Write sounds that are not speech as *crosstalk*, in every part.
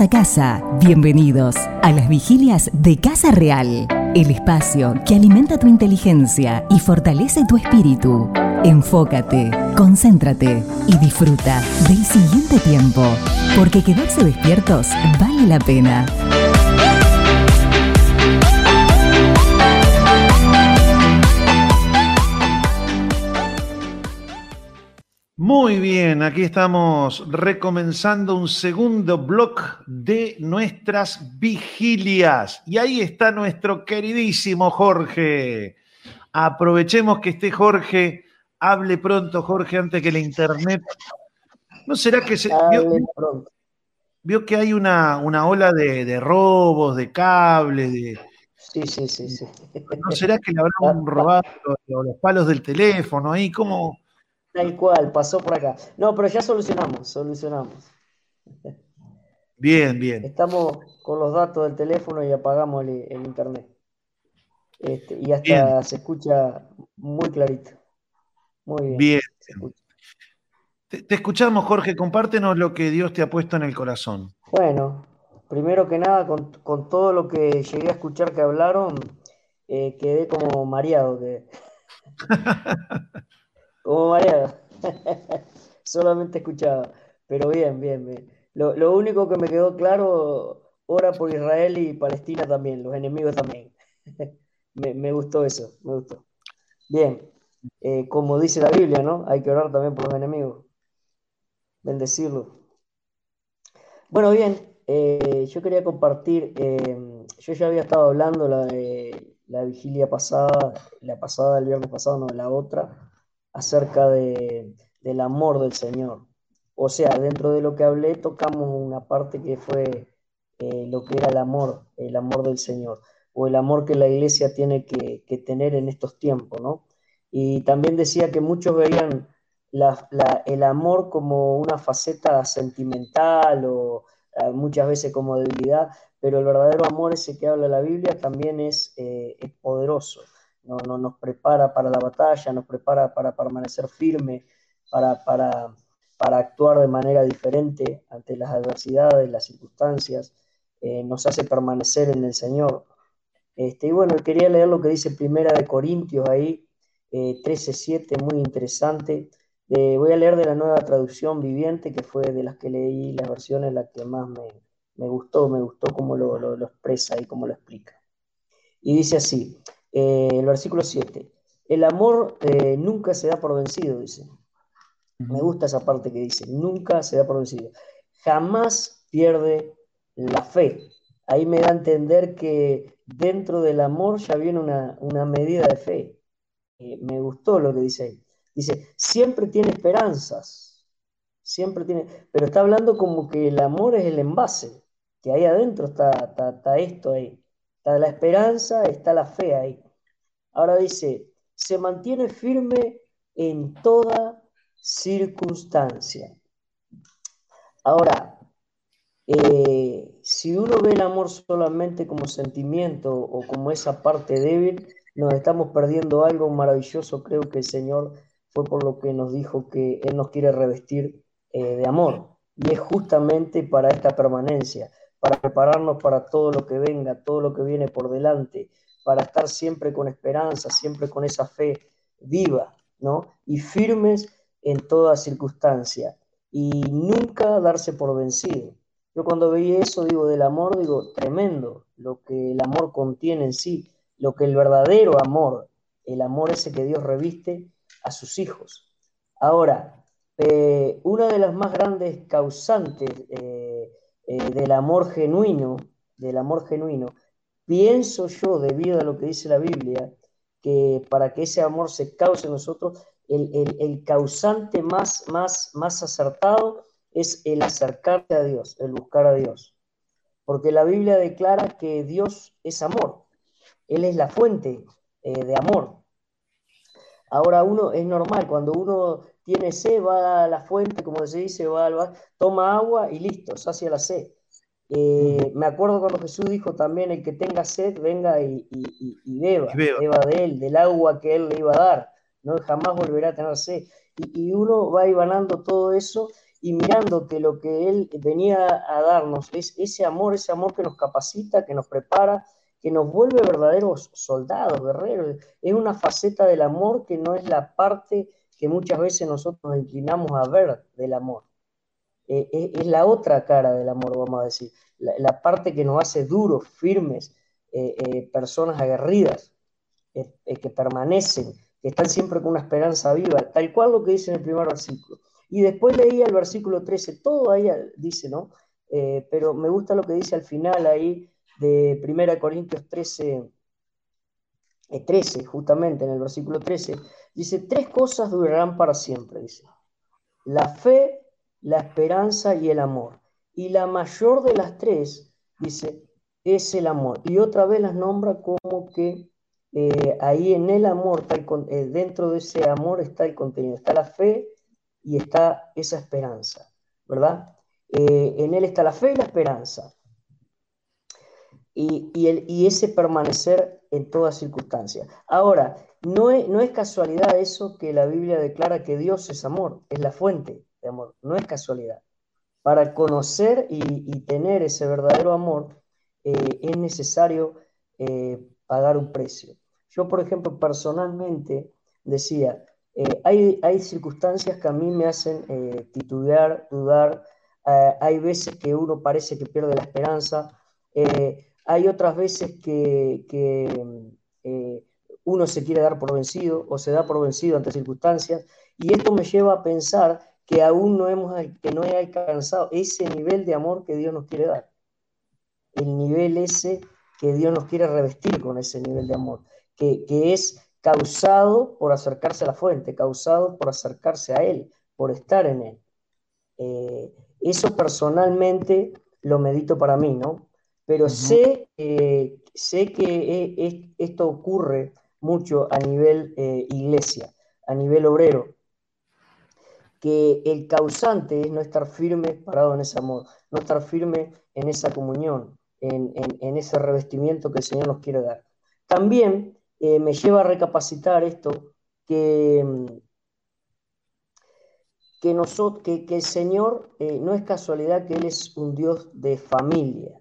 A casa, bienvenidos a las vigilias de Casa Real, el espacio que alimenta tu inteligencia y fortalece tu espíritu. Enfócate, concéntrate y disfruta del siguiente tiempo, porque quedarse despiertos vale la pena. Muy bien, aquí estamos recomenzando un segundo bloque de nuestras vigilias. Y ahí está nuestro queridísimo Jorge. Aprovechemos que esté Jorge. Hable pronto, Jorge, antes que la internet. ¿No será que se vio, que hay una, una ola de, robos, de cables, de. Sí, sí, sí, sí. ¿No será que le habrán *laughs* robado los palos del teléfono ahí? ¿Cómo? Tal cual, pasó por acá. No, pero ya solucionamos, solucionamos. Bien, bien. Estamos con los datos del teléfono y apagamos el, internet. Este, y hasta se escucha muy clarito. Muy bien. Bien. Te, escuchamos, Jorge. Compártenos lo que Dios te ha puesto en el corazón. Bueno, primero que nada, con, todo lo que llegué a escuchar que hablaron, eh, quedé como mareado. Que... *laughs* Como mareado. *laughs* Solamente escuchaba. Pero bien, bien, bien. Lo, único que me quedó claro, ora por Israel y Palestina también, los enemigos también. *laughs* me, gustó eso, me gustó. Bien, eh, como dice la Biblia, ¿no? Hay que orar también por los enemigos. Bendecirlos. Bueno, bien, eh, yo quería compartir, eh, yo ya había estado hablando la, la vigilia pasada, la pasada, el viernes pasado, no, la otra, acerca de, del amor del Señor. O sea, dentro de lo que hablé tocamos una parte que fue eh, lo que era el amor, el amor del Señor, o el amor que la iglesia tiene que, tener en estos tiempos, ¿no? Y también decía que muchos veían el amor como una faceta sentimental o eh, muchas veces como debilidad, pero el verdadero amor ese que habla la Biblia también es, eh, es poderoso no, nos prepara para la batalla, nos prepara para permanecer firme, para, para, actuar de manera diferente ante las adversidades, las circunstancias, eh, nos hace permanecer en el Señor. Este, y bueno, quería leer lo que dice Primera de Corintios ahí, eh, 13.7, muy interesante. voy a leer de la nueva traducción viviente, que fue de las que leí las versiones la que más me, gustó, me gustó cómo lo, lo expresa y cómo lo explica. Y dice así, eh, el versículo 7. El amor eh, nunca se da por vencido, dice. Me gusta esa parte que dice, nunca se da por vencido. Jamás pierde la fe. Ahí me da a entender que dentro del amor ya viene una, medida de fe. Eh, me gustó lo que dice ahí. Dice, siempre tiene esperanzas. Siempre tiene, pero está hablando como que el amor es el envase, que ahí adentro está, está esto ahí. La esperanza, está la fe ahí. Ahora dice, se mantiene firme en toda circunstancia. Ahora, eh, si uno ve el amor solamente como sentimiento o como esa parte débil, nos estamos perdiendo algo maravilloso. Creo que el Señor fue por lo que nos dijo que Él nos quiere revestir eh, de amor. Y es justamente para esta permanencia, para prepararnos para todo lo que venga, todo lo que viene por delante, para estar siempre con esperanza, siempre con esa fe viva, ¿no? Y firmes en toda circunstancia y nunca darse por vencido. Yo cuando veía eso, digo, del amor, digo, tremendo, lo que el amor contiene en sí, lo que el verdadero amor, el amor ese que Dios reviste a sus hijos. Ahora, eh, una de las más grandes causantes eh, eh, del amor genuino, del amor genuino, pienso yo, debido a lo que dice la Biblia, que para que ese amor se cause en nosotros, el, causante más, más, más acertado es el acercarse a Dios, el buscar a Dios. Porque la Biblia declara que Dios es amor, Él es la fuente eh, de amor. Ahora uno es normal, cuando uno tiene sed, va a la fuente, como se dice, va al toma agua y listo, sacia la sed. Eh, me acuerdo cuando Jesús dijo también, el que tenga sed, venga y, beba, beba, de él, del agua que él le iba a dar, no jamás volverá a tener sed. Y, uno va ibanando todo eso y mirando que lo que Él venía a darnos es ese amor, ese amor que nos capacita, que nos prepara, que nos vuelve verdaderos soldados, guerreros. Es una faceta del amor que no es la parte que muchas veces nosotros nos inclinamos a ver del amor. Eh, eh, es, la otra cara del amor, vamos a decir, la, parte que nos hace duros, firmes, eh, personas aguerridas, que permanecen, que están siempre con una esperanza viva, tal cual lo que dice en el primer versículo. Y después leía el versículo 13, todo ahí dice, ¿no? pero me gusta lo que dice al final ahí de 1 Corintios 13, 13, justamente en el versículo 13, dice, tres cosas durarán para siempre, dice. La fe, la esperanza y el amor. Y la mayor de las tres, dice, es el amor. Y otra vez las nombra como que eh, ahí en el amor, eh, dentro de ese amor está el contenido, está la fe y está esa esperanza, ¿verdad? Eh, en él está la fe y la esperanza. Y, el, y ese permanecer en todas circunstancias. Ahora, no es, no es casualidad eso que la Biblia declara que Dios es amor, es la fuente de amor, no es casualidad. Para conocer y, tener ese verdadero amor eh, es necesario eh, pagar un precio. Yo, por ejemplo, personalmente decía, eh, hay, hay, circunstancias que a mí me hacen titubear, dudar, hay veces que uno parece que pierde la esperanza, hay otras veces que, uno se quiere dar por vencido o se da por vencido ante circunstancias, y esto me lleva a pensar que aún no hemos, que no he alcanzado ese nivel de amor que Dios nos quiere dar, el nivel ese que Dios nos quiere revestir con ese nivel de amor, que, es causado por acercarse a la fuente, causado por acercarse a Él, por estar en Él. Eh, eso personalmente lo medito para mí, ¿no? Pero sé, sé que e, esto ocurre mucho a nivel eh, iglesia, a nivel obrero, que el causante es no estar firme parado en ese amor, no estar firme en esa comunión, en, ese revestimiento que el Señor nos quiere dar. También eh, me lleva a recapacitar esto, que, que, nosotros, que, el Señor eh, no es casualidad que Él es un Dios de familia,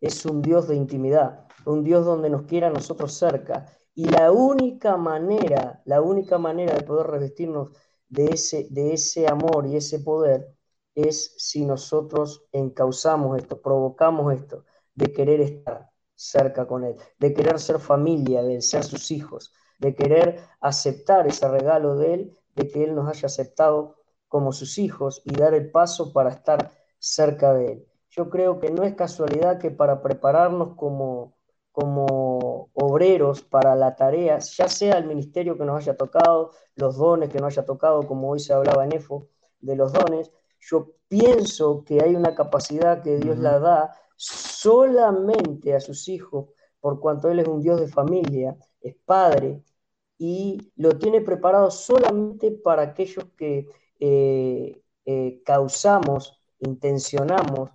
es un Dios de intimidad, un Dios donde nos quiera nosotros cerca y la única manera, la única manera de poder revestirnos de ese, de ese amor y ese poder es si nosotros encauzamos esto, provocamos esto, de querer estar cerca con Él, de querer ser familia de ser sus hijos, de querer aceptar ese regalo de Él, de que Él nos haya aceptado como sus hijos y dar el paso para estar cerca de Él. Yo creo que no es casualidad que para prepararnos como, como obreros para la tarea, ya sea el ministerio que nos haya tocado, los dones que nos haya tocado, como hoy se hablaba en EFO, de los dones, yo pienso que hay una capacidad que Dios la da solamente a sus hijos, por cuanto Él es un Dios de familia, es padre, y lo tiene preparado solamente para aquellos que eh, eh, causamos, intencionamos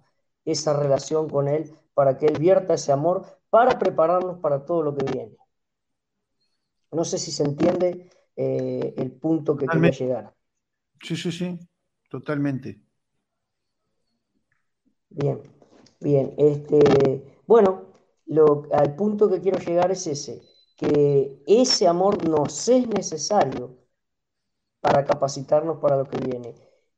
esa relación con Él, para que Él vierta ese amor para prepararnos para todo lo que viene. No sé si se entiende eh, el punto que quería llegar. Sí, sí, sí, totalmente. Bien, bien. Este, bueno, lo, al punto que quiero llegar es ese, que ese amor nos es necesario para capacitarnos para lo que viene.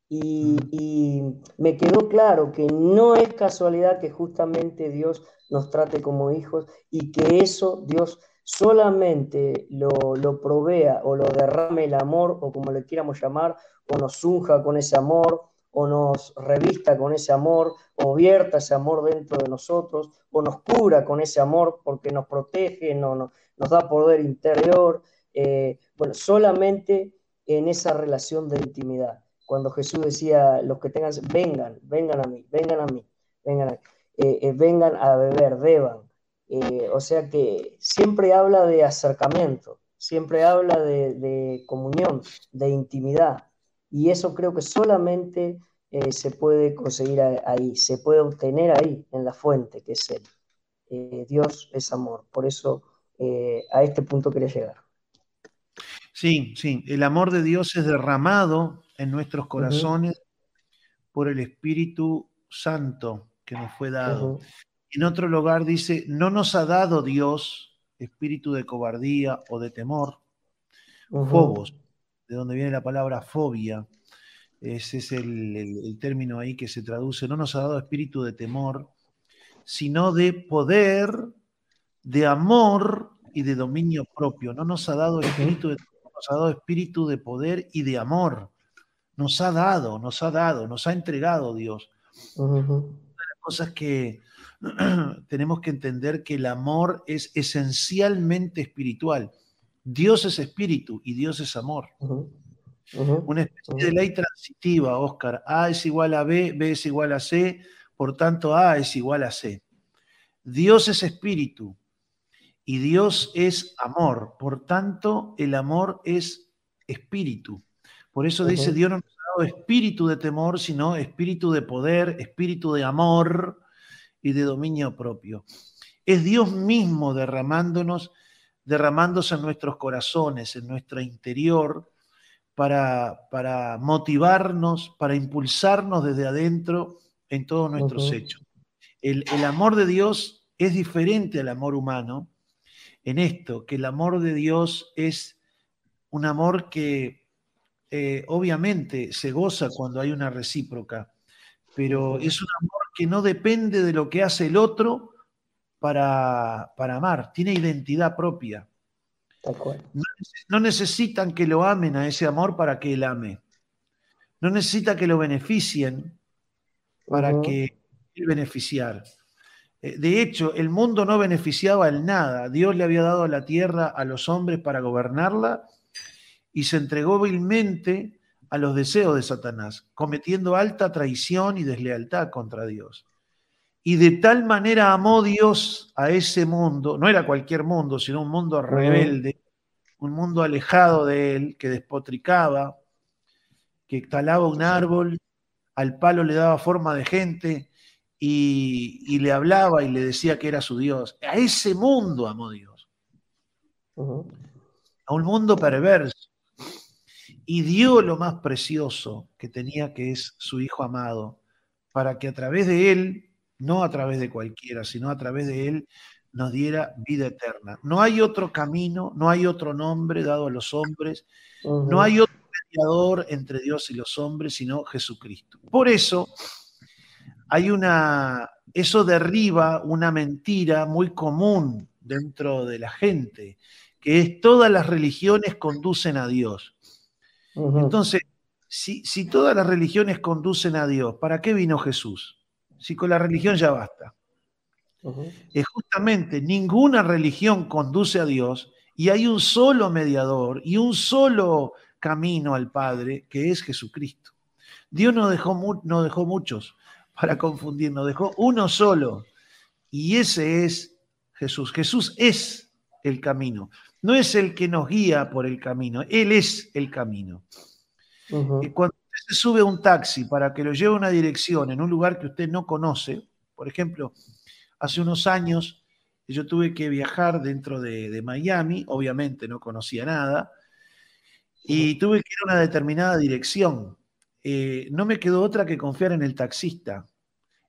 Y, me quedó claro que no es casualidad que justamente Dios nos trate como hijos y que eso Dios solamente lo, lo, provea o lo derrame el amor o como le quieramos llamar, o nos unja con ese amor, o nos revista con ese amor, o vierta ese amor dentro de nosotros, o nos cura con ese amor porque nos protege, no, nos da poder interior. Eh, bueno, solamente en esa relación de intimidad cuando Jesús decía, los que tengan, vengan, vengan a mí, vengan a mí, vengan a, eh, eh, vengan a beber, beban. Eh, o sea que siempre habla de acercamiento, siempre habla de, comunión, de intimidad. Y eso creo que solamente se puede conseguir ahí, se puede obtener ahí, en la fuente, que es Él. Dios es amor. Por eso a este punto quería llegar. Sí, sí, el amor de Dios es derramado en nuestros corazones por el Espíritu Santo que nos fue dado. En otro lugar dice, no nos ha dado Dios espíritu de cobardía o de temor. Fobos, de donde viene la palabra fobia. Ese es el, término ahí que se traduce. No nos ha dado espíritu de temor, sino de poder, de amor y de dominio propio. No nos ha dado espíritu de temor, nos ha dado espíritu de poder y de amor. Nos ha dado, nos ha dado, nos ha entregado Dios. Una de las cosas que *clears throat* tenemos que entender que el amor es esencialmente espiritual. Dios es espíritu y Dios es amor. Una especie de ley transitiva, Oscar. A es igual a B, B es igual a C, por tanto A es igual a C. Dios es espíritu y Dios es amor, por tanto el amor es espíritu. Por eso dice Dios no nos ha dado espíritu de temor, sino espíritu de poder, espíritu de amor y de dominio propio. Es Dios mismo derramándonos, derramándose en nuestros corazones, en nuestro interior, para, para motivarnos, para impulsarnos desde adentro en todos nuestros hechos. El, amor de Dios es diferente al amor humano en esto, que el amor de Dios es un amor que eh, obviamente se goza cuando hay una recíproca, pero es un amor que no depende de lo que hace el otro para, para amar, tiene identidad propia. No, necesitan que lo amen a ese amor para que él ame. No necesita que lo beneficien para que él beneficiar. Eh, de hecho, el mundo no beneficiaba en nada. Dios le había dado la tierra a los hombres para gobernarla y se entregó vilmente a los deseos de Satanás, cometiendo alta traición y deslealtad contra Dios. Y de tal manera amó Dios a ese mundo, no era cualquier mundo, sino un mundo rebelde, un mundo alejado de él, que despotricaba, que talaba un árbol, al palo le daba forma de gente y, le hablaba y le decía que era su Dios. A ese mundo amó Dios. A un mundo perverso. Y dio lo más precioso que tenía, que es su Hijo amado, para que a través de él no a través de cualquiera, sino a través de Él, nos diera vida eterna. No hay otro camino, no hay otro nombre dado a los hombres, no hay otro mediador entre Dios y los hombres, sino Jesucristo. Por eso hay una, eso derriba una mentira muy común dentro de la gente, que es todas las religiones conducen a Dios. Entonces, si, si todas las religiones conducen a Dios, ¿para qué vino Jesús? si con la religión ya basta. Es justamente ninguna religión conduce a Dios y hay un solo mediador y un solo camino al Padre que es Jesucristo. Dios no dejó, no dejó muchos para confundirnos, dejó uno solo y ese es Jesús. Jesús es el camino, no es el que nos guía por el camino, Él es el camino. Cuando se sube a un taxi para que lo lleve a una dirección en un lugar que usted no conoce, por ejemplo, hace unos años yo tuve que viajar dentro de, Miami, obviamente no conocía nada, y tuve que ir a una determinada dirección. Eh, no me quedó otra que confiar en el taxista.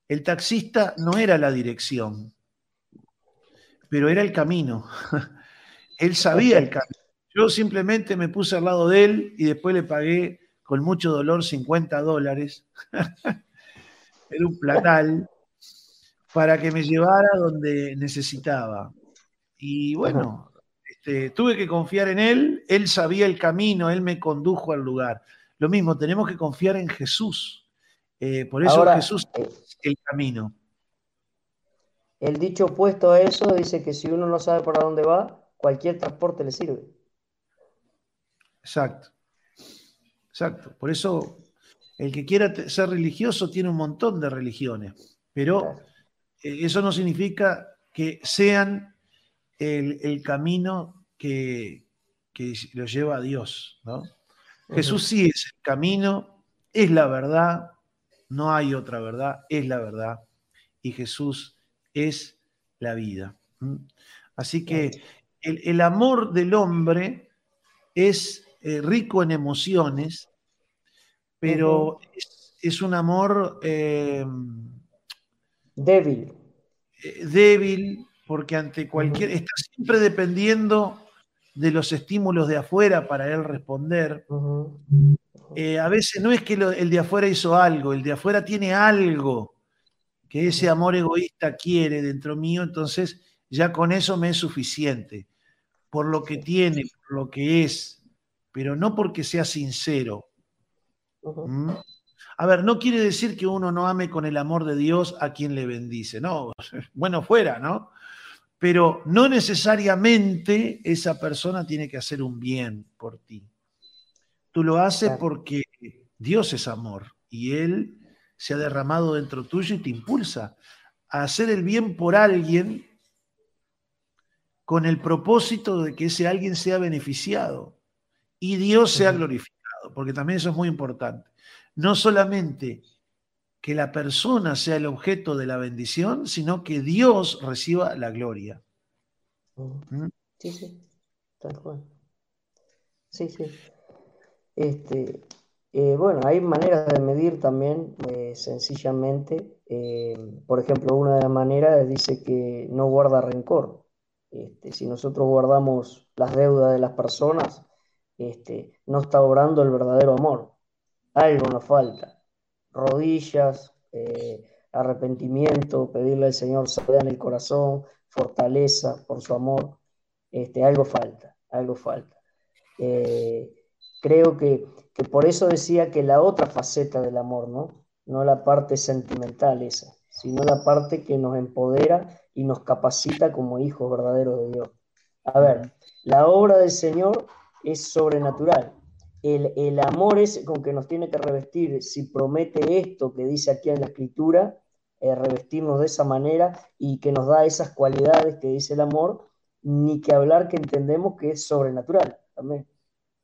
El taxista no era la dirección, pero era el camino. *laughs* él sabía el camino. Yo simplemente me puse al lado de él y después le pagué con mucho dolor 50 dólares, *laughs* era un platal, para que me llevara donde necesitaba. Y bueno, este, tuve que confiar en él, él sabía el camino, él me condujo al lugar. Lo mismo, tenemos que confiar en Jesús. Eh, por eso Jesús eh, es el camino. El dicho opuesto a eso dice que si uno no sabe para dónde va, cualquier transporte le sirve. Exacto. Exacto. Por eso el que quiera ser religioso tiene un montón de religiones, pero eh, eso no significa que sean el, camino que, lo lleva a Dios. Jesús sí es el camino, es la verdad, no hay otra verdad, es la verdad. Y Jesús es la vida. Así que el amor del hombre es eh, rico en emociones, pero es un amor eh, débil. Eh, débil, porque ante cualquier. está siempre dependiendo de los estímulos de afuera para él responder. Eh, a veces no es que el de afuera hizo algo, el de afuera tiene algo que ese amor egoísta quiere dentro mío, entonces ya con eso me es suficiente, por lo que tiene, por lo que es, pero no porque sea sincero. ¿Mm? A ver, no quiere decir que uno no ame con el amor de Dios a quien le bendice, no, *laughs* bueno fuera, ¿no? Pero no necesariamente esa persona tiene que hacer un bien por ti. Tú lo haces porque Dios es amor y Él se ha derramado dentro tuyo y te impulsa a hacer el bien por alguien con el propósito de que ese alguien sea beneficiado y Dios sea glorificado, porque también eso es muy importante. No solamente que la persona sea el objeto de la bendición, sino que Dios reciba la gloria. ¿Mm? Sí, sí, tal cual. Sí, sí. Este, eh, bueno, hay maneras de medir también, eh, sencillamente. Eh, por ejemplo, una de las maneras dice que no guarda rencor. Este, si nosotros guardamos las deudas de las personas, este, no está obrando el verdadero amor. Algo nos falta. Rodillas, arrepentimiento, pedirle al Señor salud en el corazón, fortaleza por su amor. Este, algo falta, algo falta. creo que que por eso decía que la otra faceta del amor, ¿no? No la parte sentimental esa, sino la parte que nos empodera y nos capacita como hijos verdaderos de Dios. A ver, la obra del Señor es sobrenatural. El, amor es con que nos tiene que revestir. Si promete esto que dice aquí en la escritura, eh, revestirnos de esa manera y que nos da esas cualidades que dice el amor, ni que hablar que entendemos que es sobrenatural también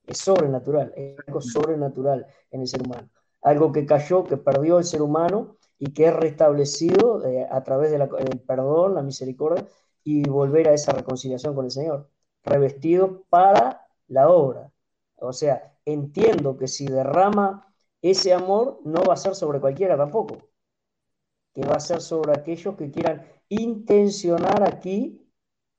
es sobrenatural, es algo sobrenatural en el ser humano. Algo que cayó, que perdió el ser humano y que es restablecido eh, a través del perdón, la misericordia y volver a esa reconciliación con el Señor, revestido para la obra. O sea, entiendo que si derrama ese amor, no va a ser sobre cualquiera tampoco, que va a ser sobre aquellos que quieran intencionar aquí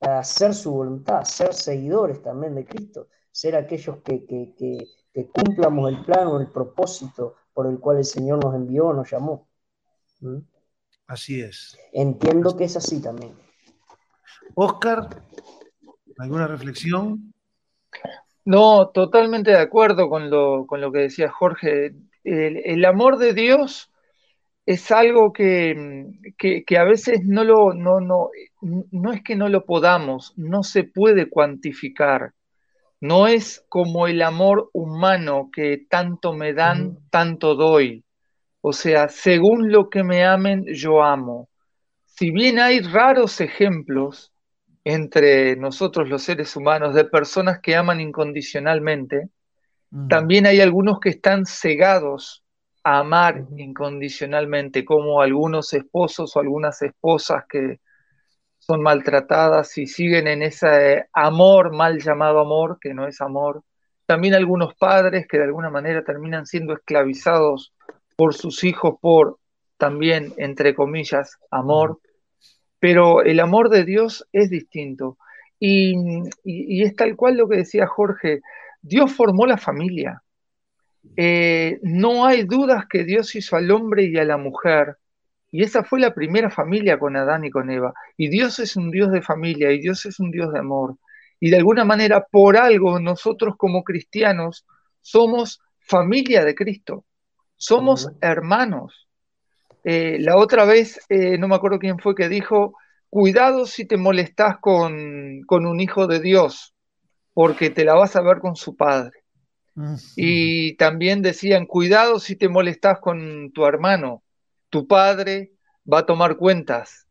hacer su voluntad, ser seguidores también de Cristo, ser aquellos que, que, cumplamos el plano, el propósito por el cual el Señor nos envió, nos llamó. ¿Mm? Así es. Entiendo que es así también. Oscar, ¿alguna reflexión? No, totalmente de acuerdo con lo, que decía Jorge. El, amor de Dios es algo que, que, a veces no lo, no, no, no es que no lo podamos, no se puede cuantificar. No es como el amor humano que tanto me dan, tanto doy. O sea, según lo que me amen, yo amo. Si bien hay raros ejemplos entre nosotros los seres humanos de personas que aman incondicionalmente, también hay algunos que están cegados a amar incondicionalmente, como algunos esposos o algunas esposas que son maltratadas y siguen en ese amor mal llamado amor, que no es amor. También algunos padres que de alguna manera terminan siendo esclavizados por sus hijos por también, entre comillas, amor. Pero el amor de Dios es distinto. Y, es tal cual lo que decía Jorge, Dios formó la familia. Eh, no hay dudas que Dios hizo al hombre y a la mujer y esa fue la primera familia con Adán y con Eva. Y Dios es un Dios de familia y Dios es un Dios de amor. Y de alguna manera, por algo, nosotros como cristianos somos familia de Cristo. Somos hermanos. Eh, la otra vez, eh, no me acuerdo quién fue que dijo, cuidado si te molestas con, con un hijo de Dios, porque te la vas a ver con su padre. Y también decían, cuidado si te molestas con tu hermano, tu padre va a tomar cuentas.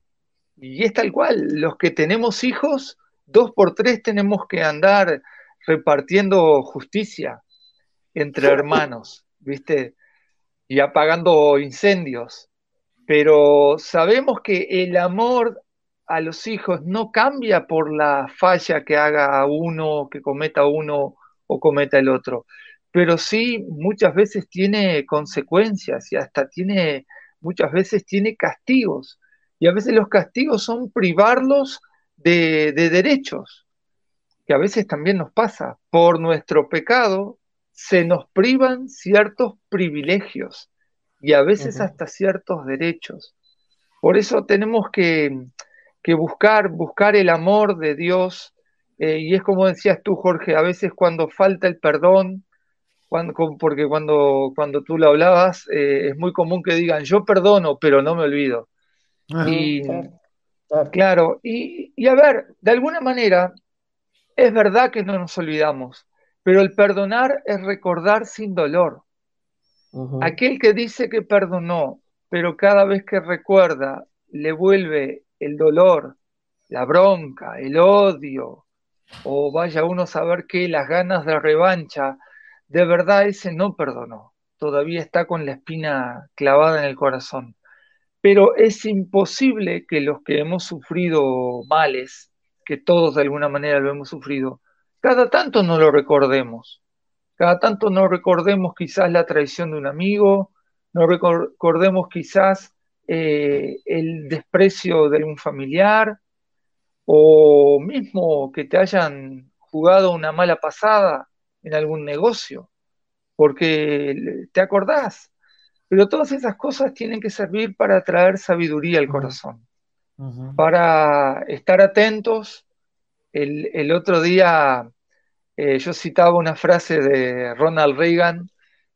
Y es tal cual, los que tenemos hijos, dos por tres tenemos que andar repartiendo justicia entre *laughs* hermanos, ¿viste? Y apagando incendios. Pero sabemos que el amor a los hijos no cambia por la falla que haga uno, que cometa uno o cometa el otro. pero sí muchas veces tiene consecuencias y hasta tiene, muchas veces tiene castigos. Y a veces los castigos son privarlos de, de derechos, que a veces también nos pasa. Por nuestro pecado se nos privan ciertos privilegios y a veces hasta ciertos derechos. Por eso tenemos que, buscar, buscar el amor de Dios. Eh, y es como decías tú, Jorge, a veces cuando falta el perdón, porque cuando, cuando tú lo hablabas, eh, es muy común que digan, yo perdono, pero no me olvido. Y, claro, y, y, a ver, de alguna manera, es verdad que no nos olvidamos, pero el perdonar es recordar sin dolor. Aquel que dice que perdonó, pero cada vez que recuerda le vuelve el dolor, la bronca, el odio, o vaya uno a saber que las ganas de revancha, de verdad ese no perdonó, todavía está con la espina clavada en el corazón. Pero es imposible que los que hemos sufrido males, que todos de alguna manera lo hemos sufrido, cada tanto no lo recordemos. Cada tanto no recordemos quizás la traición de un amigo, no recordemos quizás eh, el desprecio de un familiar, o mismo que te hayan jugado una mala pasada en algún negocio, porque te acordás. Pero todas esas cosas tienen que servir para traer sabiduría al corazón, para estar atentos. El, otro día eh, yo citaba una frase de Ronald Reagan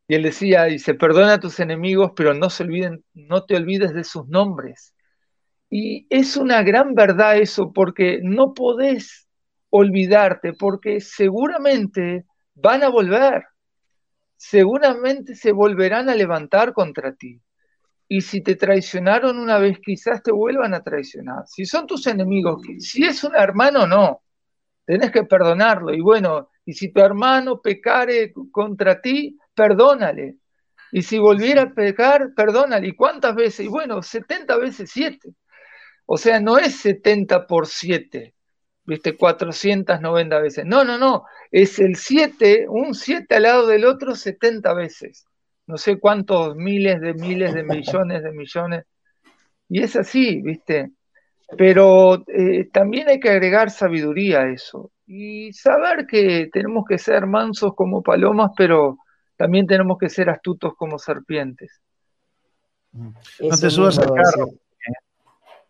y él decía, dice, perdona a tus enemigos, pero no se olviden, no te olvides de sus nombres. Y es una gran verdad eso, porque no podés olvidarte, porque seguramente van a volver, seguramente se volverán a levantar contra ti. Y si te traicionaron una vez, quizás te vuelvan a traicionar. Si son tus enemigos, si es un hermano, no. Tenés que perdonarlo. Y bueno, y si tu hermano pecare contra ti, perdónale. Y si volviera a pecar, perdónale. ¿Y cuántas veces? Y bueno, 70 veces 7. O sea, no es 70 por 7, ¿viste? 490 veces. No, no, no. Es el 7, un 7 al lado del otro 70 veces. No sé cuántos miles de miles de millones de millones. Y es así, ¿viste? Pero eh, también hay que agregar sabiduría a eso. Y saber que tenemos que ser mansos como palomas, pero también tenemos que ser astutos como serpientes. Mm. No te subas al carro.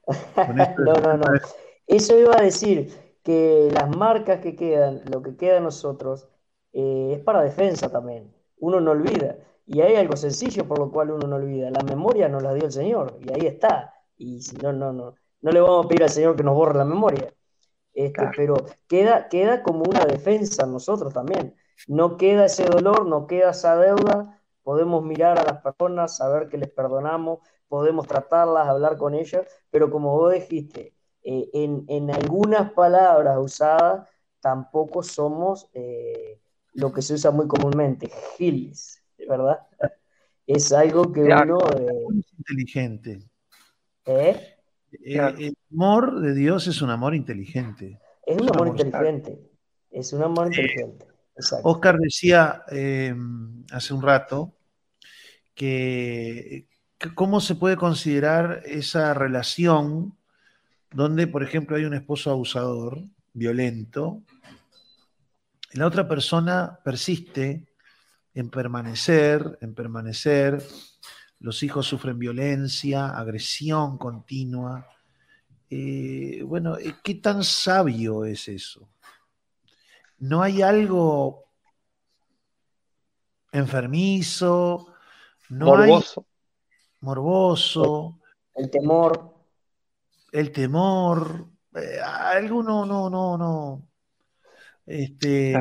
*laughs* no, no, no. Eso iba a decir que las marcas que quedan, lo que queda de nosotros, eh, es para defensa también. Uno no olvida. Y hay algo sencillo por lo cual uno no olvida. La memoria nos la dio el Señor. Y ahí está. Y si no, no, no. No le vamos a pedir al Señor que nos borre la memoria. Este, Pero queda, queda como una defensa a nosotros también. No queda ese dolor, no queda esa deuda, podemos mirar a las personas, saber que les perdonamos, podemos tratarlas, hablar con ellas, pero como vos dijiste, eh, en, algunas palabras usadas tampoco somos eh, lo que se usa muy comúnmente, giles, ¿verdad? Es algo que uno... Eh, es inteligente. El amor de Dios es un amor inteligente. Es un, amor, inteligente. Es un amor inteligente. Oscar decía eh, hace un rato que, cómo se puede considerar esa relación donde, por ejemplo, hay un esposo abusador, violento, y la otra persona persiste en permanecer, en permanecer, los hijos sufren violencia, agresión continua. Eh, bueno, eh, ¿qué tan sabio es eso? no hay algo enfermizo, no morboso. morboso. El temor. El temor. Eh, alguno no, no, no. Este,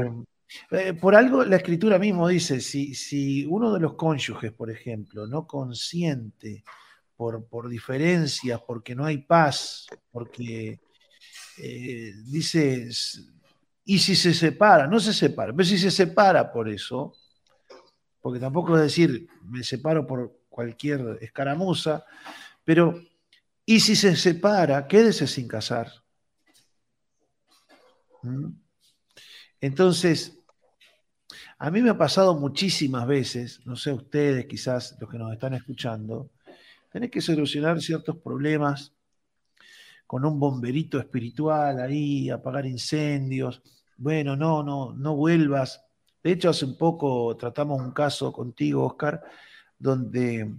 eh, por algo la escritura mismo dice, si, si, uno de los cónyuges, por ejemplo, no consiente por, por diferencias, porque no hay paz, porque eh, dice, y si se separa, no se separa, pero si se separa por eso, porque tampoco es decir, me separo por cualquier escaramuza, pero y si se separa, quédese sin casar. ¿Mm? Entonces, A mí me ha pasado muchísimas veces, no sé ustedes, quizás los que nos están escuchando, tenés que solucionar ciertos problemas con un bomberito espiritual ahí, apagar incendios. Bueno, no, no, no vuelvas. De hecho, hace un poco tratamos un caso contigo, Oscar, donde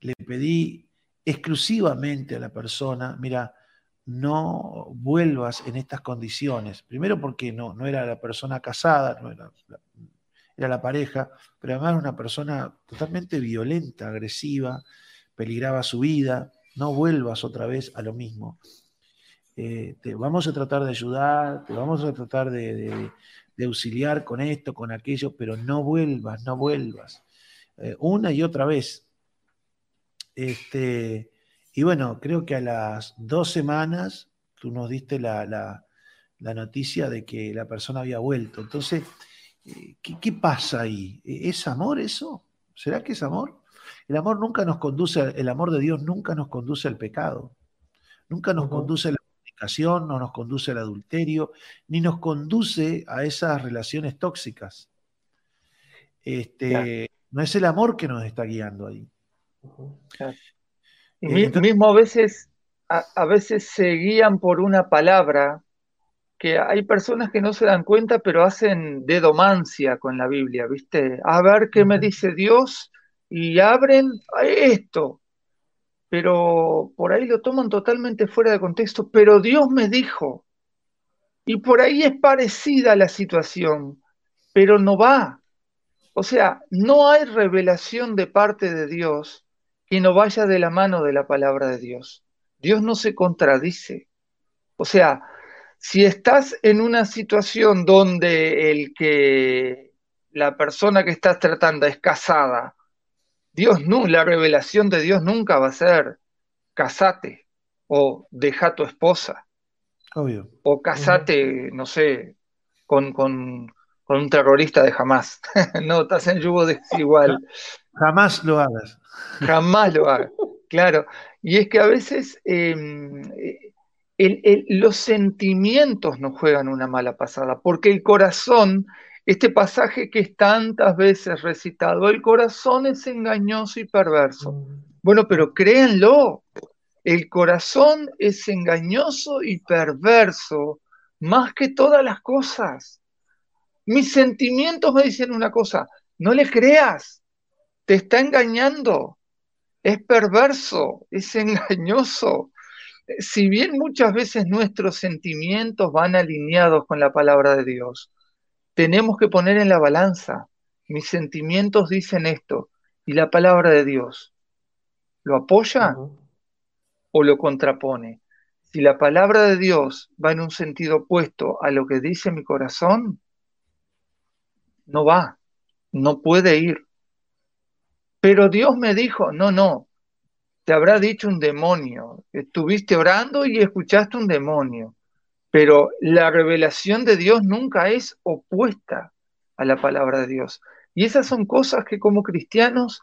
le pedí exclusivamente a la persona, mira, no vuelvas en estas condiciones. Primero porque no, no era la persona casada, no era, era la pareja, pero además una persona totalmente violenta, agresiva, peligraba su vida. No vuelvas otra vez a lo mismo. Eh, te vamos a tratar de ayudar, te vamos a tratar de, auxiliar con esto, con aquello, pero no vuelvas, no vuelvas. Eh, una y otra vez. Este, y bueno, creo que a las dos semanas tú nos diste la, noticia de que la persona había vuelto. Entonces, eh, ¿qué, pasa ahí? ¿Es amor eso? ¿Será que es amor? El amor nunca nos conduce, el amor de Dios nunca nos conduce al pecado, nunca nos conduce a la comunicación, no nos conduce al adulterio, ni nos conduce a esas relaciones tóxicas. Este, no es el amor que nos está guiando ahí. Y eh, mismo a veces, a, veces se guían por una palabra que hay personas que no se dan cuenta, pero hacen dedomancia con la Biblia, ¿viste? A ver qué me dice Dios y abren esto. Pero por ahí lo toman totalmente fuera de contexto. Pero Dios me dijo. Y por ahí es parecida la situación, pero no va. O sea, no hay revelación de parte de Dios y no vaya de la mano de la palabra de Dios. Dios no se contradice. O sea, si estás en una situación donde el que la persona que estás tratando es casada, Dios no, la revelación de Dios nunca va a ser casate o deja tu esposa. Obvio. O casate, no sé, con, con, con, un terrorista de jamás. *laughs* no, estás en yugo desigual. *laughs* Jamás lo hagas. Jamás lo haga, *laughs* claro. Y es que a veces los sentimientos nos juegan una mala pasada, porque el corazón, este pasaje que es tantas veces recitado, el corazón es engañoso y perverso. Mm. Bueno, pero créanlo, el corazón es engañoso y perverso más que todas las cosas. Mis sentimientos me dicen una cosa, no le creas, te está engañando, es perverso, es engañoso. Si bien muchas veces nuestros sentimientos van alineados con la palabra de Dios, tenemos que poner en la balanza, mis sentimientos dicen esto, y la palabra de Dios, ¿lo apoya o lo contrapone? Si la palabra de Dios va en un sentido opuesto a lo que dice mi corazón, no va, no puede ir. Pero Dios me dijo, no, no, te habrá dicho un demonio. Estuviste orando y escuchaste un demonio. Pero la revelación de Dios nunca es opuesta a la palabra de Dios. Y esas son cosas que como cristianos,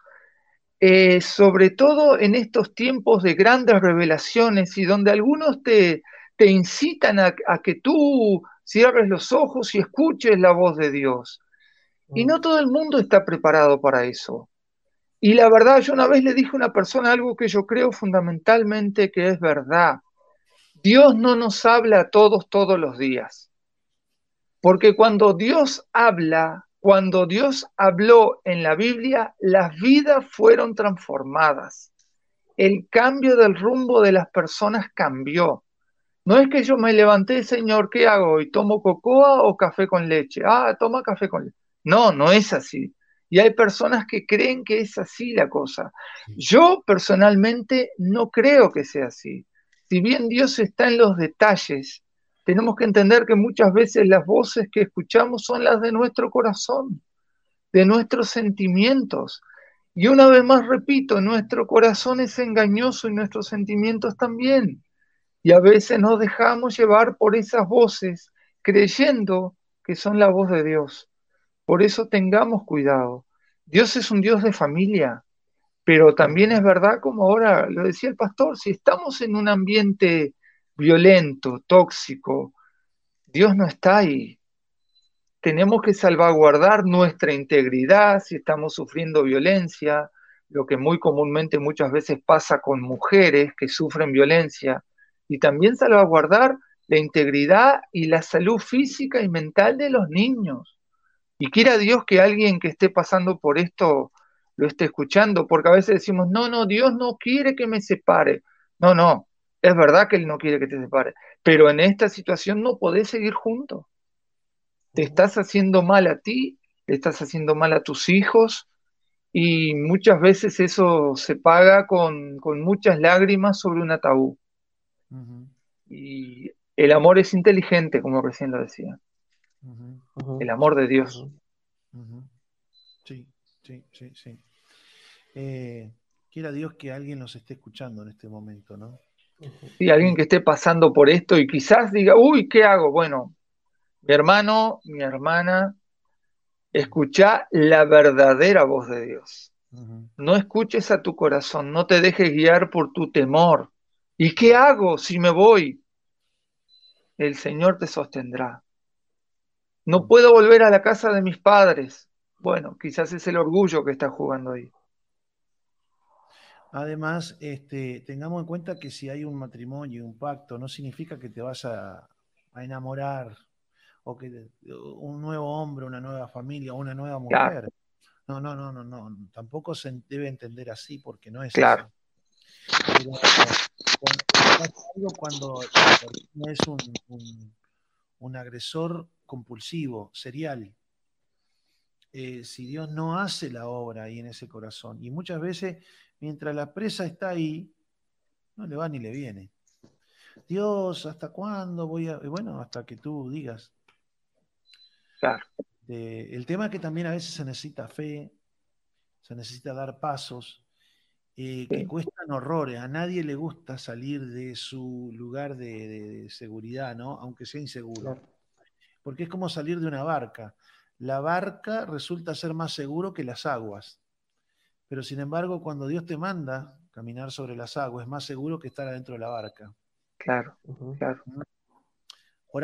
eh, sobre todo en estos tiempos de grandes revelaciones y donde algunos te, te incitan a, a que tú cierres los ojos y escuches la voz de Dios. Y no todo el mundo está preparado para eso. Y la verdad, yo una vez le dije a una persona algo que yo creo fundamentalmente que es verdad. Dios no nos habla a todos todos los días. Porque cuando Dios habla, cuando Dios habló en la Biblia, las vidas fueron transformadas. El cambio del rumbo de las personas cambió. No es que yo me levanté, Señor, ¿qué hago ¿Y ¿Tomo cocoa o café con leche? Ah, toma café con leche. No, no es así. Y hay personas que creen que es así la cosa. Yo personalmente no creo que sea así. Si bien Dios está en los detalles, tenemos que entender que muchas veces las voces que escuchamos son las de nuestro corazón, de nuestros sentimientos. Y una vez más repito, nuestro corazón es engañoso y nuestros sentimientos también. Y a veces nos dejamos llevar por esas voces creyendo que son la voz de Dios. Por eso tengamos cuidado. Dios es un Dios de familia, pero también es verdad, como ahora lo decía el pastor, si estamos en un ambiente violento, tóxico, Dios no está ahí. tenemos que salvaguardar nuestra integridad si estamos sufriendo violencia, lo que muy comúnmente muchas veces pasa con mujeres que sufren violencia, y también salvaguardar la integridad y la salud física y mental de los niños. Y quiera Dios que alguien que esté pasando por esto lo esté escuchando, porque a veces decimos, no, no, Dios no quiere que me separe. No, no, es verdad que Él no quiere que te separe, pero en esta situación no podés seguir juntos. Te estás haciendo mal a ti, te estás haciendo mal a tus hijos, y muchas veces eso se paga con, muchas lágrimas sobre un ataúd. Y el amor es inteligente, como recién lo decía. El amor de Dios. Sí, sí, sí, sí. Eh, quiera Dios que alguien nos esté escuchando en este momento, ¿no? Sí, alguien que esté pasando por esto y quizás diga, uy, ¿qué hago? Bueno, mi hermano, mi hermana, escucha la verdadera voz de Dios. No escuches a tu corazón, no te dejes guiar por tu temor. ¿Y qué hago si me voy? El Señor te sostendrá. No puedo volver a la casa de mis padres. Bueno, quizás es el orgullo que está jugando ahí. Además, este, tengamos en cuenta que si hay un matrimonio, un pacto, no significa que te vas a, enamorar o que un nuevo hombre, una nueva familia, una nueva mujer. No, no, no, no, no. Tampoco se debe entender así porque no es claro. Pero, cuando, cuando es un, un, agresor compulsivo, serial, eh, si Dios no hace la obra ahí en ese corazón, y muchas veces mientras la presa está ahí, no le va ni le viene. Dios, ¿hasta cuándo voy a...? Bueno, hasta que tú digas. Claro. el tema es que también a veces se necesita fe, se necesita dar pasos eh, que cuestan horrores. A nadie le gusta salir de su lugar de, seguridad, ¿no? Aunque sea inseguro. Porque es como salir de una barca. La barca resulta ser más seguro que las aguas. Pero sin embargo, cuando Dios te manda caminar sobre las aguas, es más seguro que estar adentro de la barca. Claro, claro.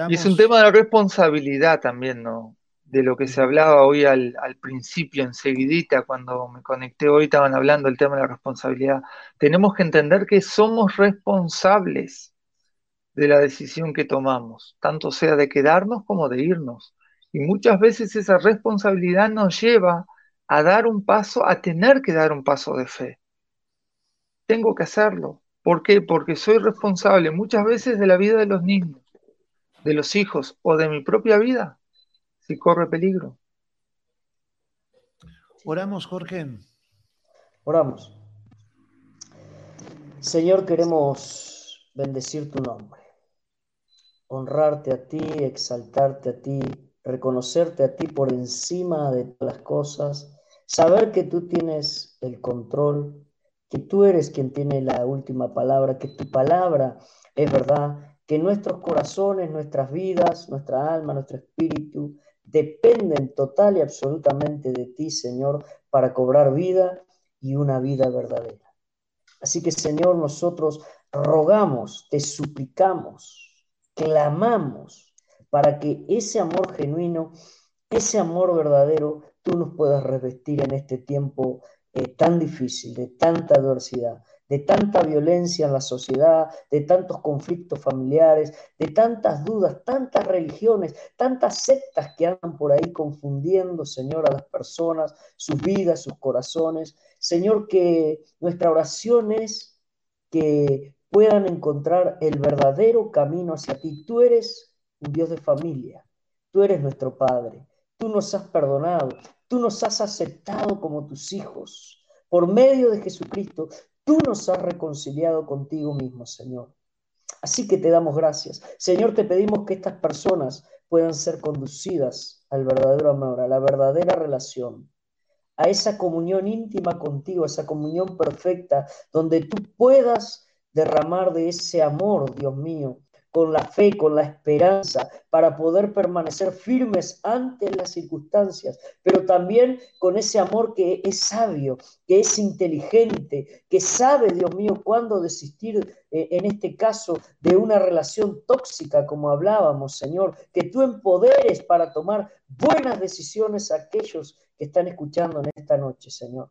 Y es un tema de responsabilidad también, ¿no? De lo que se hablaba hoy al, principio, enseguidita, cuando me conecté hoy, estaban hablando del tema de la responsabilidad. Tenemos que entender que somos responsables de la decisión que tomamos, tanto sea de quedarnos como de irnos. Y muchas veces esa responsabilidad nos lleva a dar un paso, a tener que dar un paso de fe. Tengo que hacerlo. ¿Por qué? Porque soy responsable muchas veces de la vida de los niños, de los hijos o de mi propia vida, si corre peligro. Oramos, Jorge. Oramos. Señor, queremos bendecir tu nombre, honrarte a ti, exaltarte a ti, reconocerte a ti por encima de las cosas Saber que tú tienes el control, que tú eres quien tiene la última palabra, que tu palabra es verdad, que nuestros corazones, nuestras vidas, nuestra alma, nuestro espíritu dependen total y absolutamente de ti, Señor, para cobrar vida y una vida verdadera. Así que, Señor, nosotros rogamos, te suplicamos, clamamos para que ese amor genuino, ese amor verdadero tú nos puedas revestir en este tiempo eh, tan difícil, de tanta adversidad, de tanta violencia en la sociedad, de tantos conflictos familiares, de tantas dudas, tantas religiones, tantas sectas que andan por ahí confundiendo, Señor, a las personas, sus vidas, sus corazones. Señor, que nuestra oración es que puedan encontrar el verdadero camino hacia ti. Tú eres un Dios de familia, tú eres nuestro Padre, tú nos has perdonado, Tú nos has aceptado como tus hijos. Por medio de Jesucristo, tú nos has reconciliado contigo mismo, Señor. Así que te damos gracias. Señor, te pedimos que estas personas puedan ser conducidas al verdadero amor, a la verdadera relación, a esa comunión íntima contigo, a esa comunión perfecta, donde tú puedas derramar de ese amor, Dios mío, con la fe, con la esperanza, para poder permanecer firmes ante las circunstancias, pero también con ese amor que es sabio, que es inteligente, que sabe, Dios mío, cuándo desistir, eh, en este caso, de una relación tóxica, como hablábamos, Señor, que tú empoderes para tomar buenas decisiones a aquellos que están escuchando en esta noche, Señor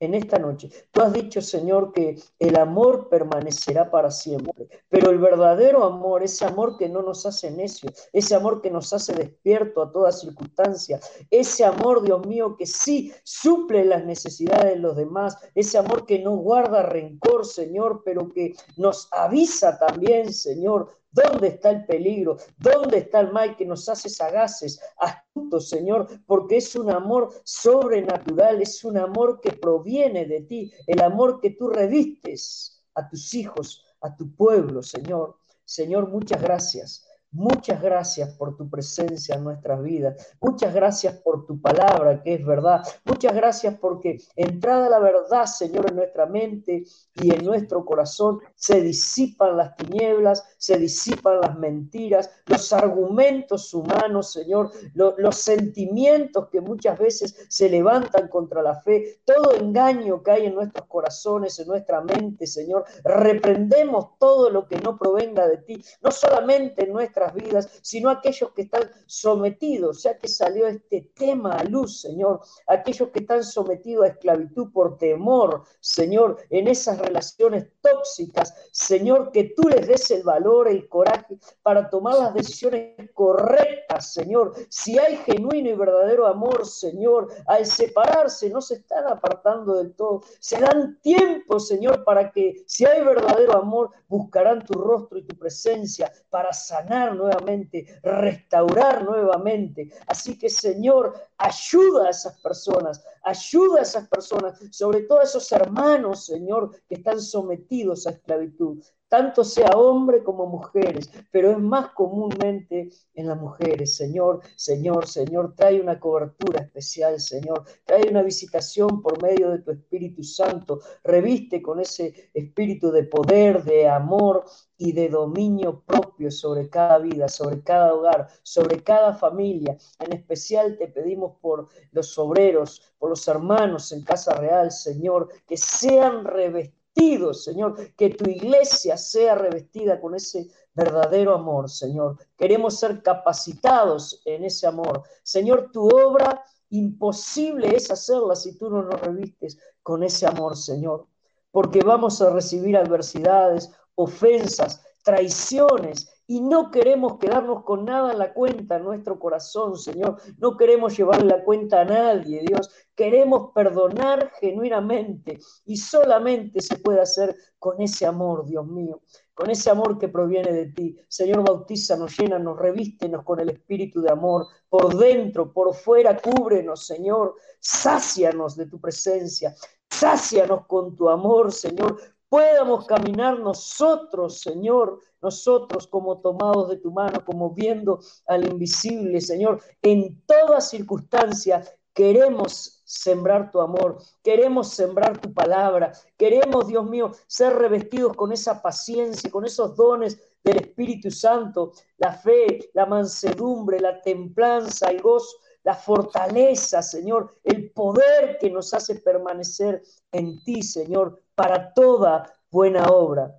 en esta noche. Tú has dicho, Señor, que el amor permanecerá para siempre, pero el verdadero amor, ese amor que no nos hace necios, ese amor que nos hace despierto a toda circunstancia, ese amor, Dios mío, que sí suple las necesidades de los demás, ese amor que no guarda rencor, Señor, pero que nos avisa también, Señor, ¿Dónde está el peligro? ¿Dónde está el mal que nos hace sagaces, astutos, Señor? Porque es un amor sobrenatural, es un amor que proviene de ti, el amor que tú revistes a tus hijos, a tu pueblo, Señor. Señor, muchas gracias. Muchas gracias por tu presencia en nuestras vidas. Muchas gracias por tu palabra, que es verdad. Muchas gracias porque entrada la verdad, Señor, en nuestra mente y en nuestro corazón, se disipan las tinieblas, se disipan las mentiras, los argumentos humanos, Señor, los sentimientos que muchas veces se levantan contra la fe, todo engaño que hay en nuestros corazones, en nuestra mente, Señor. Reprendemos todo lo que no provenga de ti, no solamente en nuestra vidas, sino aquellos que están sometidos, ya que salió este tema a luz, Señor, aquellos que están sometidos a esclavitud por temor, Señor, en esas relaciones tóxicas, Señor, que tú les des el valor, el coraje para tomar las decisiones correctas, Señor. Si hay genuino y verdadero amor, Señor, al separarse no se están apartando del todo, se dan tiempo, Señor, para que si hay verdadero amor, buscarán tu rostro y tu presencia para sanar nuevamente, restaurar nuevamente. Así que Señor, ayuda a esas personas, ayuda a esas personas, sobre todo a esos hermanos, Señor, que están sometidos a esclavitud tanto sea hombre como mujeres, pero es más comúnmente en las mujeres. Señor, Señor, Señor, trae una cobertura especial, Señor, trae una visitación por medio de tu Espíritu Santo, reviste con ese espíritu de poder, de amor y de dominio propio sobre cada vida, sobre cada hogar, sobre cada familia. En especial te pedimos por los obreros, por los hermanos en Casa Real, Señor, que sean revestidos Señor, que tu iglesia sea revestida con ese verdadero amor, Señor. Queremos ser capacitados en ese amor. Señor, tu obra imposible es hacerla si tú no nos revistes con ese amor, Señor. Porque vamos a recibir adversidades, ofensas, traiciones, y no queremos quedarnos con nada en la cuenta en nuestro corazón, Señor. No queremos llevarle la cuenta a nadie, Dios. Queremos perdonar genuinamente y solamente se puede hacer con ese amor, Dios mío, con ese amor que proviene de ti. Señor, bautízanos, llénanos, revístenos con el espíritu de amor, por dentro, por fuera, cúbrenos, Señor. Sácianos de tu presencia, sácianos con tu amor, Señor. Podamos caminar nosotros, Señor, nosotros como tomados de tu mano, como viendo al invisible, Señor, en toda circunstancia queremos sembrar tu amor, queremos sembrar tu palabra, queremos, Dios mío, ser revestidos con esa paciencia, con esos dones del Espíritu Santo, la fe, la mansedumbre, la templanza, el gozo, la fortaleza, Señor, el poder que nos hace permanecer en ti, Señor, para toda buena obra.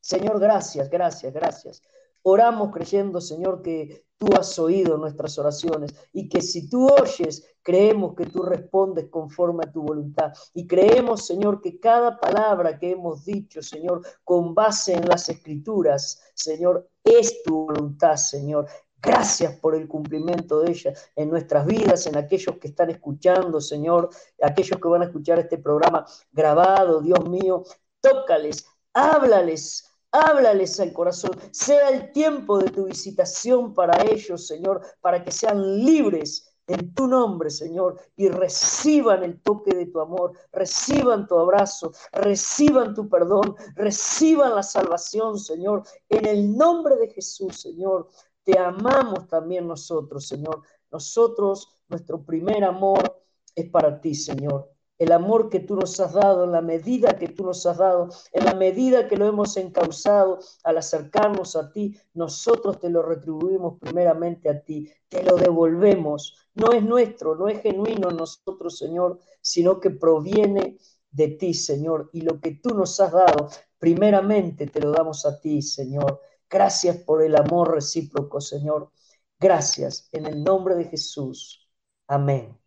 Señor, gracias, gracias, gracias. Oramos creyendo, Señor, que tú has oído nuestras oraciones y que si tú oyes, creemos que tú respondes conforme a tu voluntad. Y creemos, Señor, que cada palabra que hemos dicho, Señor, con base en las escrituras, Señor, es tu voluntad, Señor. Gracias por el cumplimiento de ella en nuestras vidas, en aquellos que están escuchando, Señor, aquellos que van a escuchar este programa grabado, Dios mío, tócales, háblales, Háblales al corazón, sea el tiempo de tu visitación para ellos, Señor, para que sean libres en tu nombre, Señor, y reciban el toque de tu amor, reciban tu abrazo, reciban tu perdón, reciban la salvación, Señor, en el nombre de Jesús, Señor. Te amamos también nosotros, Señor. Nosotros, nuestro primer amor es para ti, Señor. el amor que tú nos has dado, en la medida que tú nos has dado, en la medida que lo hemos encauzado al acercarnos a ti, nosotros te lo retribuimos primeramente a ti, te lo devolvemos. No es nuestro, no es genuino en nosotros, Señor, sino que proviene de ti, Señor. Y lo que tú nos has dado, primeramente te lo damos a ti, Señor. Gracias por el amor recíproco, Señor. Gracias en el nombre de Jesús. Amén.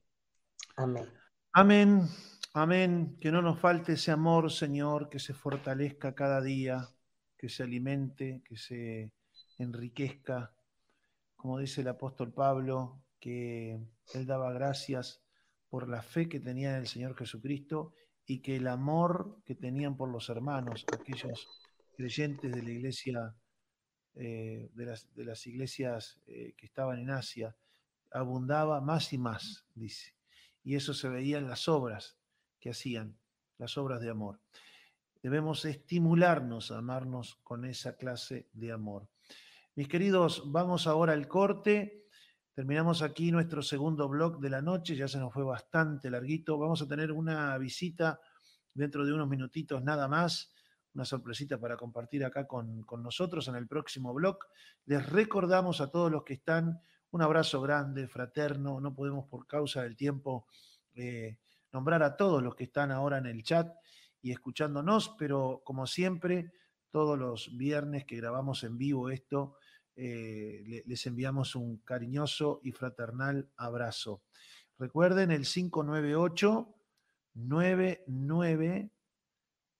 Amén. Amén, amén. Que no nos falte ese amor, Señor, que se fortalezca cada día, que se alimente, que se enriquezca. Como dice el apóstol Pablo, que él daba gracias por la fe que tenía en el Señor Jesucristo y que el amor que tenían por los hermanos, aquellos creyentes de la iglesia, eh, de, las, de, las, iglesias eh, que estaban en Asia, abundaba más y más, dice y eso se veía en las obras que hacían, las obras de amor. Debemos estimularnos a amarnos con esa clase de amor. Mis queridos, vamos ahora al corte. Terminamos aquí nuestro segundo blog de la noche, ya se nos fue bastante larguito. Vamos a tener una visita dentro de unos minutitos nada más, una sorpresita para compartir acá con, con nosotros en el próximo blog. Les recordamos a todos los que están un abrazo grande, fraterno. No podemos por causa del tiempo eh, nombrar a todos los que están ahora en el chat y escuchándonos, pero como siempre, todos los viernes que grabamos en vivo esto, eh, les enviamos un cariñoso y fraternal abrazo. Recuerden el 598 99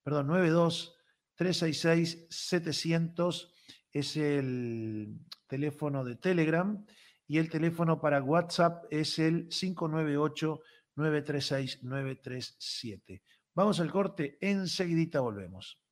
perdón, 92 366 700 es el teléfono de Telegram y el teléfono para WhatsApp es el 598-936-937. Vamos al corte, enseguidita volvemos.